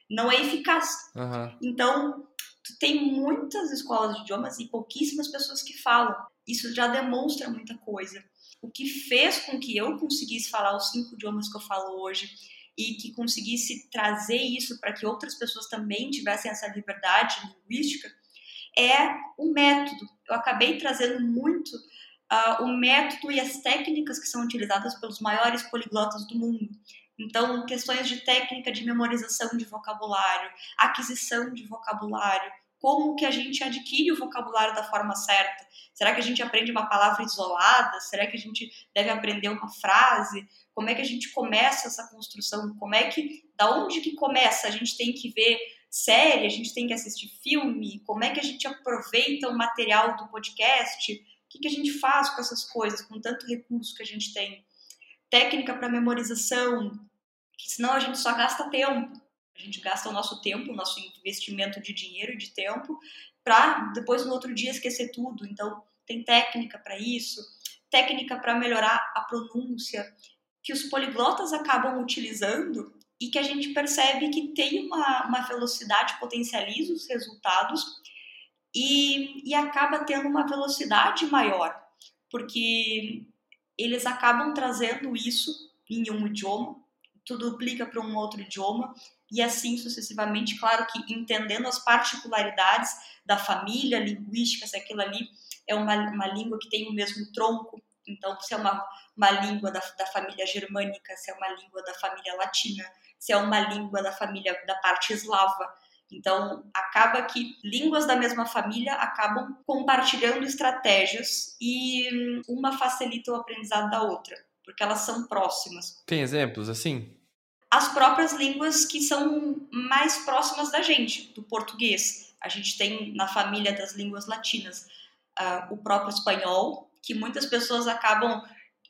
não é eficaz uhum. então tem muitas escolas de idiomas e pouquíssimas pessoas que falam isso já demonstra muita coisa o que fez com que eu conseguisse falar os cinco idiomas que eu falo hoje e que conseguisse trazer isso para que outras pessoas também tivessem essa liberdade linguística é o método. Eu acabei trazendo muito uh, o método e as técnicas que são utilizadas pelos maiores poliglotas do mundo. Então, questões de técnica de memorização de vocabulário, aquisição de vocabulário, como que a gente adquire o vocabulário da forma certa. Será que a gente aprende uma palavra isolada? Será que a gente deve aprender uma frase? Como é que a gente começa essa construção? Como é que, da onde que começa? A gente tem que ver série, a gente tem que assistir filme, como é que a gente aproveita o material do podcast, o que, que a gente faz com essas coisas, com tanto recurso que a gente tem. Técnica para memorização, senão a gente só gasta tempo. A gente gasta o nosso tempo, o nosso investimento de dinheiro e de tempo, para depois no outro dia esquecer tudo. Então, tem técnica para isso, técnica para melhorar a pronúncia, que os poliglotas acabam utilizando e que a gente percebe que tem uma, uma velocidade, potencializa os resultados e, e acaba tendo uma velocidade maior, porque eles acabam trazendo isso em um idioma, tu duplica para um outro idioma e assim sucessivamente, claro que entendendo as particularidades da família linguística, se aquilo ali é uma, uma língua que tem o mesmo tronco, então se é uma, uma língua da, da família germânica, se é uma língua da família latina, se é uma língua da família da parte eslava. Então, acaba que línguas da mesma família acabam compartilhando estratégias e hum, uma facilita o aprendizado da outra, porque elas são próximas. Tem exemplos assim? As próprias línguas que são mais próximas da gente, do português. A gente tem na família das línguas latinas uh, o próprio espanhol, que muitas pessoas acabam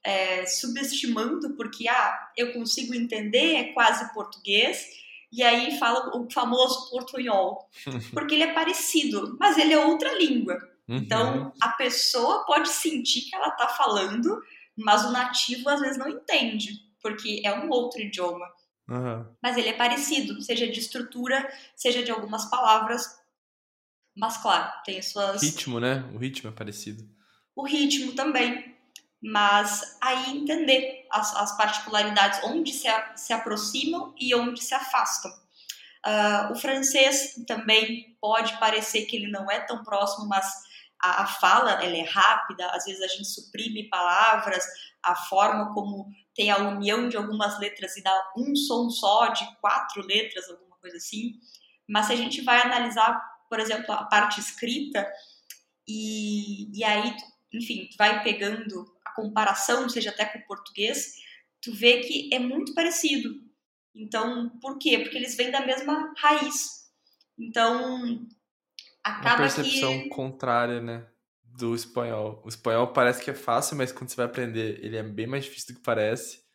é, subestimando, porque ah, eu consigo entender, é quase português, e aí fala o famoso portunhol, [LAUGHS] porque ele é parecido, mas ele é outra língua. Uhum. Então a pessoa pode sentir que ela está falando, mas o nativo às vezes não entende, porque é um outro idioma. Uhum. Mas ele é parecido, seja de estrutura, seja de algumas palavras. Mas claro, tem suas. Ritmo, né? O ritmo é parecido. O ritmo também mas aí entender as, as particularidades, onde se, a, se aproximam e onde se afastam. Uh, o francês também pode parecer que ele não é tão próximo, mas a, a, fala ela é rápida, às vezes a gente suprime palavras, a forma como tem a união de algumas letras e dá um som só de quatro letras, alguma coisa assim. Mas se a gente vai analisar, por exemplo, a parte escrita, e, e aí, enfim, tu vai pegando comparação, seja até com o português, tu vê que é muito parecido. Então, por quê? Porque eles vêm da mesma raiz. Então, acaba Uma percepção que... contrária, né? Do espanhol. O espanhol parece que é fácil, mas quando você vai aprender, ele é bem mais difícil do que parece.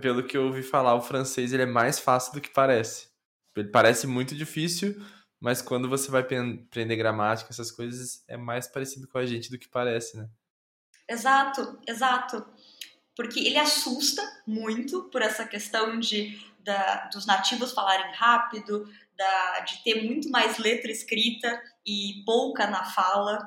Pelo que eu ouvi falar, o francês ele é mais fácil do que parece. Ele parece muito difícil, mas quando você vai aprender gramática, essas coisas, é mais parecido com a gente do que parece, né? Exato, exato. Porque ele assusta muito por essa questão de da, dos nativos falarem rápido, da, de ter muito mais letra escrita e pouca na fala,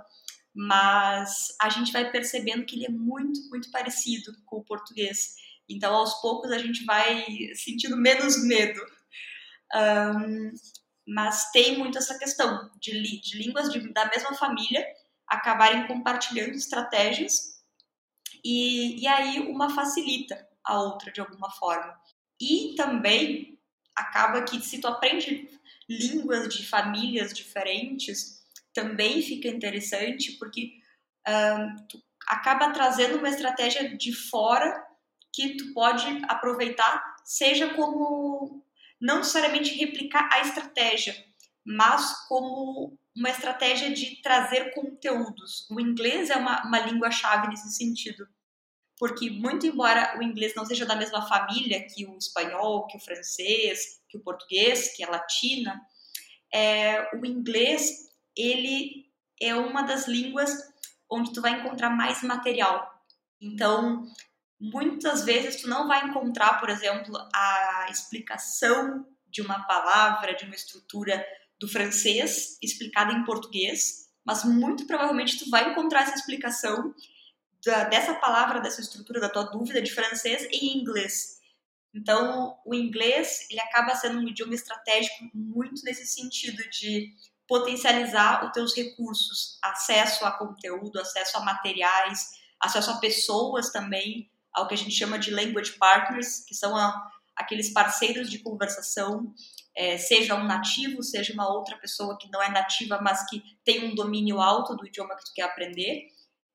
mas a gente vai percebendo que ele é muito, muito parecido com o português. Então, aos poucos, a gente vai sentindo menos medo. Um, mas tem muito essa questão de, de línguas de, da mesma família acabarem compartilhando estratégias e, e aí uma facilita a outra de alguma forma. E também acaba que se tu aprende línguas de famílias diferentes, também fica interessante porque uh, tu acaba trazendo uma estratégia de fora que tu pode aproveitar, seja como não necessariamente replicar a estratégia, mas como uma estratégia de trazer conteúdos. O inglês é uma, uma língua-chave nesse sentido, porque, muito embora o inglês não seja da mesma família que o espanhol, que o francês, que o português, que a latina, é, o inglês ele é uma das línguas onde tu vai encontrar mais material. Então, muitas vezes tu não vai encontrar, por exemplo, a explicação de uma palavra, de uma estrutura do francês explicada em português, mas muito provavelmente tu vai encontrar essa explicação da, dessa palavra, dessa estrutura da tua dúvida de francês em inglês. Então, o inglês ele acaba sendo um idioma estratégico muito nesse sentido de potencializar os teus recursos, acesso a conteúdo, acesso a materiais, acesso a pessoas também, ao que a gente chama de language partners, que são a, aqueles parceiros de conversação, é, seja um nativo, seja uma outra pessoa que não é nativa, mas que tem um domínio alto do idioma que tu quer aprender.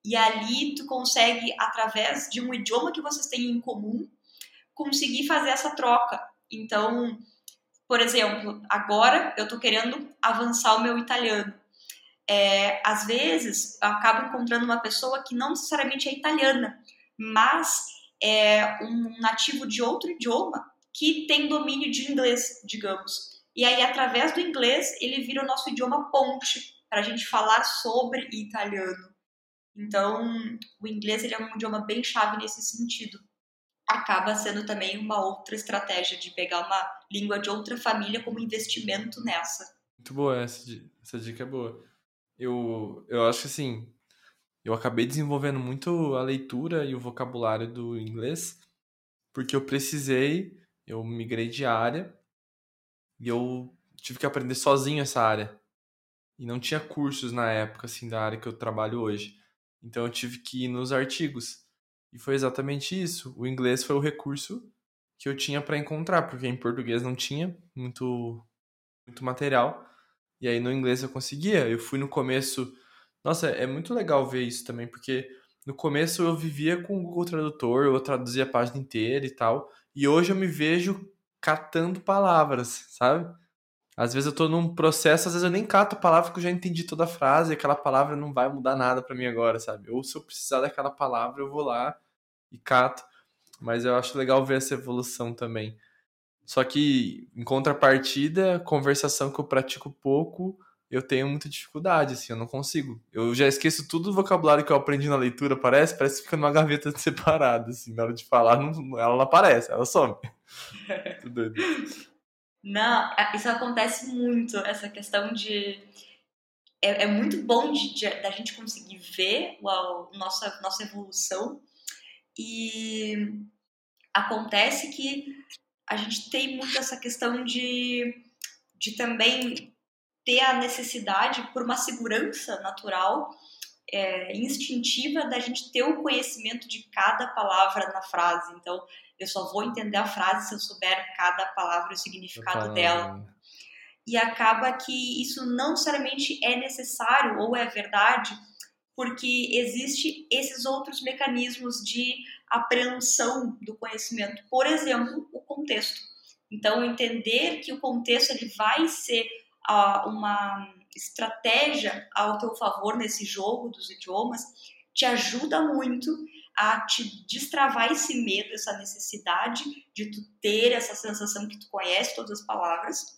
E ali tu consegue, através de um idioma que vocês têm em comum, conseguir fazer essa troca. Então, por exemplo, agora eu estou querendo avançar o meu italiano. É, às vezes eu acabo encontrando uma pessoa que não necessariamente é italiana, mas é um nativo de outro idioma que tem domínio de inglês, digamos. E aí, através do inglês, ele vira o nosso idioma ponte para a gente falar sobre italiano. Então, o inglês ele é um idioma bem chave nesse sentido acaba sendo também uma outra estratégia de pegar uma língua de outra família como investimento nessa. Muito boa essa, essa dica é boa. Eu, eu acho que assim, eu acabei desenvolvendo muito a leitura e o vocabulário do inglês porque eu precisei, eu migrei de área e eu tive que aprender sozinho essa área. E não tinha cursos na época assim da área que eu trabalho hoje. Então eu tive que ir nos artigos. E foi exatamente isso. O inglês foi o recurso que eu tinha para encontrar, porque em português não tinha muito, muito material. E aí no inglês eu conseguia. Eu fui no começo. Nossa, é muito legal ver isso também, porque no começo eu vivia com o Google Tradutor, eu traduzia a página inteira e tal. E hoje eu me vejo catando palavras, sabe? Às vezes eu tô num processo, às vezes eu nem cato a palavra porque eu já entendi toda a frase e aquela palavra não vai mudar nada para mim agora, sabe? Ou se eu precisar daquela palavra, eu vou lá e cato. Mas eu acho legal ver essa evolução também. Só que, em contrapartida, conversação que eu pratico pouco, eu tenho muita dificuldade, assim, eu não consigo. Eu já esqueço tudo o vocabulário que eu aprendi na leitura, parece, parece que fica numa gaveta [LAUGHS] separada, assim, na hora de falar, não, ela não aparece, ela some. [LAUGHS] Tudo doido. Não, isso acontece muito, essa questão de. É, é muito bom de, de, da gente conseguir ver a nossa, nossa evolução e acontece que a gente tem muito essa questão de, de também ter a necessidade por uma segurança natural, é, instintiva, da gente ter o conhecimento de cada palavra na frase. Então, eu só vou entender a frase se eu souber cada palavra e o significado dela. E acaba que isso não necessariamente é necessário ou é verdade, porque existe esses outros mecanismos de apreensão do conhecimento. Por exemplo, o contexto. Então, entender que o contexto ele vai ser uh, uma estratégia ao teu favor nesse jogo dos idiomas te ajuda muito a te destravar esse medo, essa necessidade de tu ter essa sensação que tu conhece todas as palavras.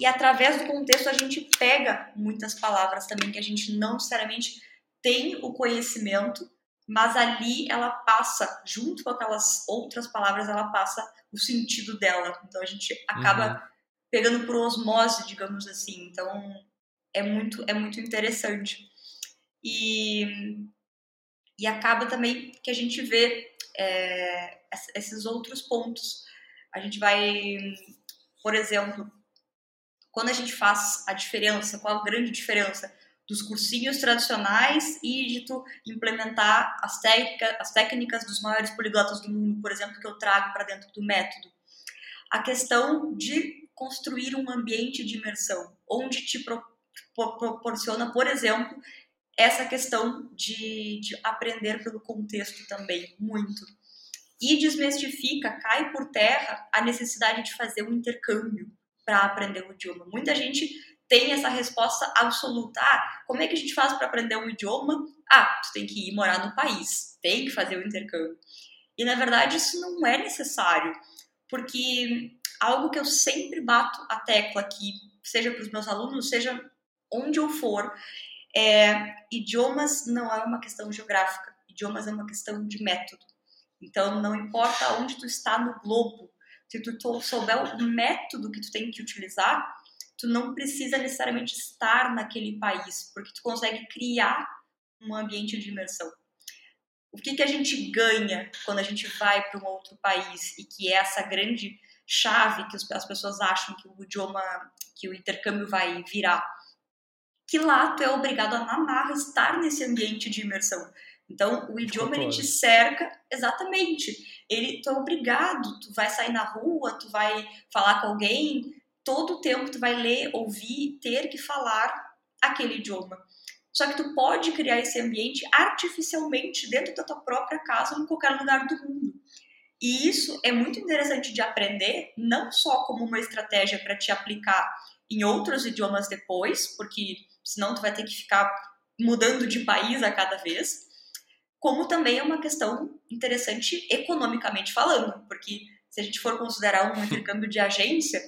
E através do contexto a gente pega muitas palavras também que a gente não necessariamente tem o conhecimento, mas ali ela passa, junto com aquelas outras palavras, ela passa o sentido dela. Então a gente acaba uhum. pegando por osmose, digamos assim. Então é muito, é muito interessante. E e acaba também que a gente vê é, esses outros pontos. A gente vai, por exemplo, quando a gente faz a diferença, qual a grande diferença dos cursinhos tradicionais e de tu implementar as, técnica, as técnicas dos maiores poliglotas do mundo, por exemplo, que eu trago para dentro do método. A questão de construir um ambiente de imersão, onde te pro, pro, proporciona, por exemplo, essa questão de, de aprender pelo contexto também, muito. E desmistifica, cai por terra a necessidade de fazer um intercâmbio para aprender o idioma. Muita gente tem essa resposta absoluta. Ah, como é que a gente faz para aprender um idioma? Ah, tu tem que ir morar no país, tem que fazer o intercâmbio. E na verdade isso não é necessário, porque algo que eu sempre bato a tecla aqui, seja para os meus alunos, seja onde eu for, é, idiomas não é uma questão geográfica, idiomas é uma questão de método. Então, não importa onde tu está no globo, se tu souber o método que tu tem que utilizar, tu não precisa necessariamente estar naquele país, porque tu consegue criar um ambiente de imersão. O que, que a gente ganha quando a gente vai para um outro país e que é essa grande chave que as pessoas acham que o idioma, que o intercâmbio vai virar? Que lá tu é obrigado a na marra estar nesse ambiente de imersão. Então, o idioma ele te cerca, exatamente. Ele tu é obrigado, tu vai sair na rua, tu vai falar com alguém, todo o tempo tu vai ler, ouvir, ter que falar aquele idioma. Só que tu pode criar esse ambiente artificialmente dentro da tua própria casa ou em qualquer lugar do mundo. E isso é muito interessante de aprender, não só como uma estratégia para te aplicar em outros idiomas depois, porque senão tu vai ter que ficar mudando de país a cada vez, como também é uma questão interessante economicamente falando, porque se a gente for considerar um intercâmbio de agência,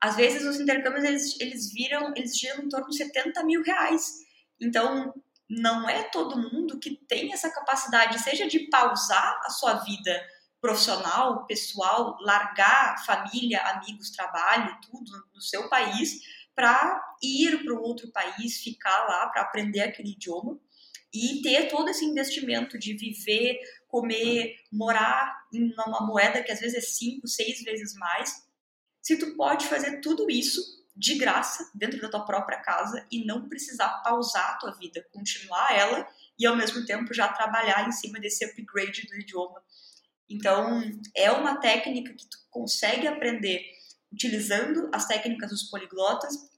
às vezes os intercâmbios eles, eles viram, eles giram em torno de 70 mil reais. Então, não é todo mundo que tem essa capacidade, seja de pausar a sua vida profissional, pessoal, largar família, amigos, trabalho, tudo no seu país para ir para outro país, ficar lá para aprender aquele idioma e ter todo esse investimento de viver, comer, morar em uma moeda que às vezes é cinco, seis vezes mais. Se tu pode fazer tudo isso de graça dentro da tua própria casa e não precisar pausar a tua vida, continuar ela e ao mesmo tempo já trabalhar em cima desse upgrade do idioma. Então, é uma técnica que tu consegue aprender utilizando as técnicas dos poliglotas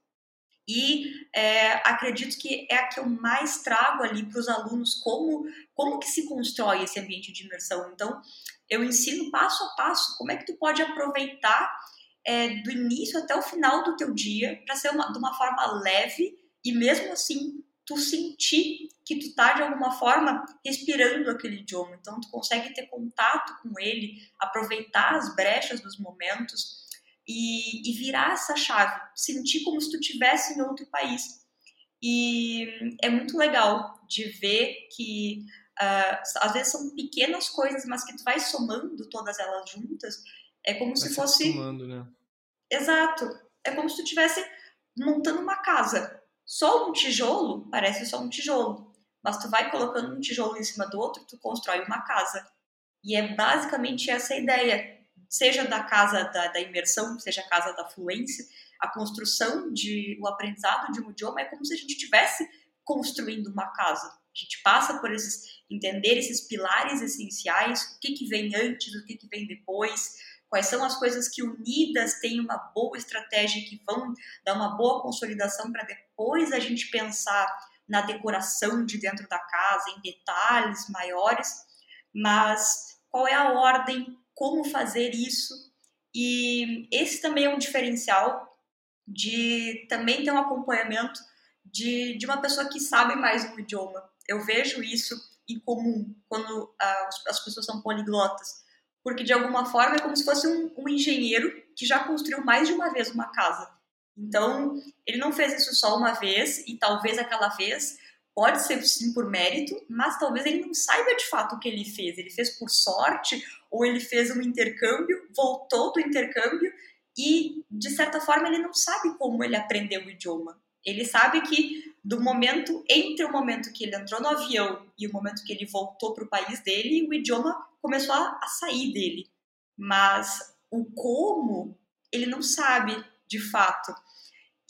e é, acredito que é a que eu mais trago ali para os alunos como como que se constrói esse ambiente de imersão. Então, eu ensino passo a passo como é que tu pode aproveitar é, do início até o final do teu dia para ser uma, de uma forma leve e mesmo assim tu sentir que tu tá de alguma forma respirando aquele idioma. Então, tu consegue ter contato com ele, aproveitar as brechas dos momentos e, e virar essa chave, sentir como se tu estivesse em outro país. E é muito legal de ver que uh, às vezes são pequenas coisas, mas que tu vai somando todas elas juntas. É como vai se fosse. né? Exato. É como se tu estivesse montando uma casa. Só um tijolo parece só um tijolo. Mas tu vai colocando um tijolo em cima do outro, tu constrói uma casa. E é basicamente essa a ideia seja da casa da, da imersão, seja a casa da fluência, a construção de o aprendizado de um idioma é como se a gente estivesse construindo uma casa. A gente passa por esses entender esses pilares essenciais, o que que vem antes, o que que vem depois, quais são as coisas que unidas têm uma boa estratégia que vão dar uma boa consolidação para depois a gente pensar na decoração de dentro da casa, em detalhes maiores, mas qual é a ordem como fazer isso. E esse também é um diferencial de também ter um acompanhamento de, de uma pessoa que sabe mais do idioma. Eu vejo isso em comum quando as, as pessoas são poliglotas? Porque, de alguma forma, é como se fosse um, um engenheiro que já construiu mais de uma vez uma casa. Então, ele não fez isso só uma vez, e talvez aquela vez pode ser sim por mérito, mas talvez ele não saiba de fato o que ele fez. Ele fez por sorte, ou ele fez um intercâmbio, voltou do intercâmbio e, de certa forma, ele não sabe como ele aprendeu o idioma. Ele sabe que do momento, entre o momento que ele entrou no avião e o momento que ele voltou para o país dele, o idioma começou a, a sair dele. Mas o como, ele não sabe de fato.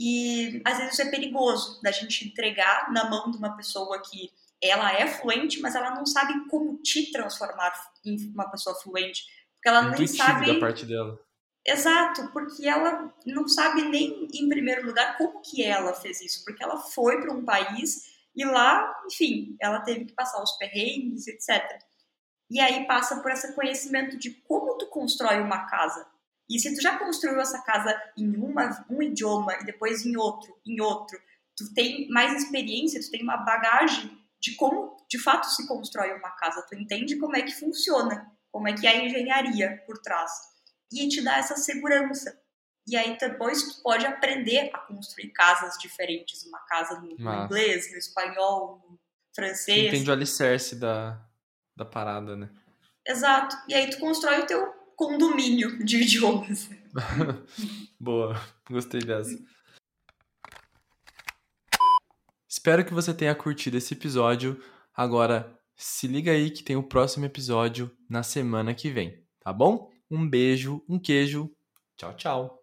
E às vezes isso é perigoso da gente entregar na mão de uma pessoa que ela é fluente, mas ela não sabe como te transformar em uma pessoa fluente, porque ela nem sabe da parte dela. Exato, porque ela não sabe nem em primeiro lugar como que ela fez isso, porque ela foi para um país e lá, enfim, ela teve que passar os perrengues, etc. E aí passa por esse conhecimento de como tu constrói uma casa. E se tu já construiu essa casa em uma, um idioma e depois em outro, em outro, tu tem mais experiência, tu tem uma bagagem de como de fato se constrói uma casa. Tu entende como é que funciona, como é que é a engenharia por trás. E te dá essa segurança. E aí depois tu pode aprender a construir casas diferentes, uma casa no, no inglês, no espanhol, no francês. Entende o alicerce da, da parada, né? Exato. E aí tu constrói o teu condomínio de idiomas. [LAUGHS] Boa, gostei dessa. Espero que você tenha curtido esse episódio. Agora, se liga aí que tem o próximo episódio na semana que vem, tá bom? Um beijo, um queijo. Tchau, tchau.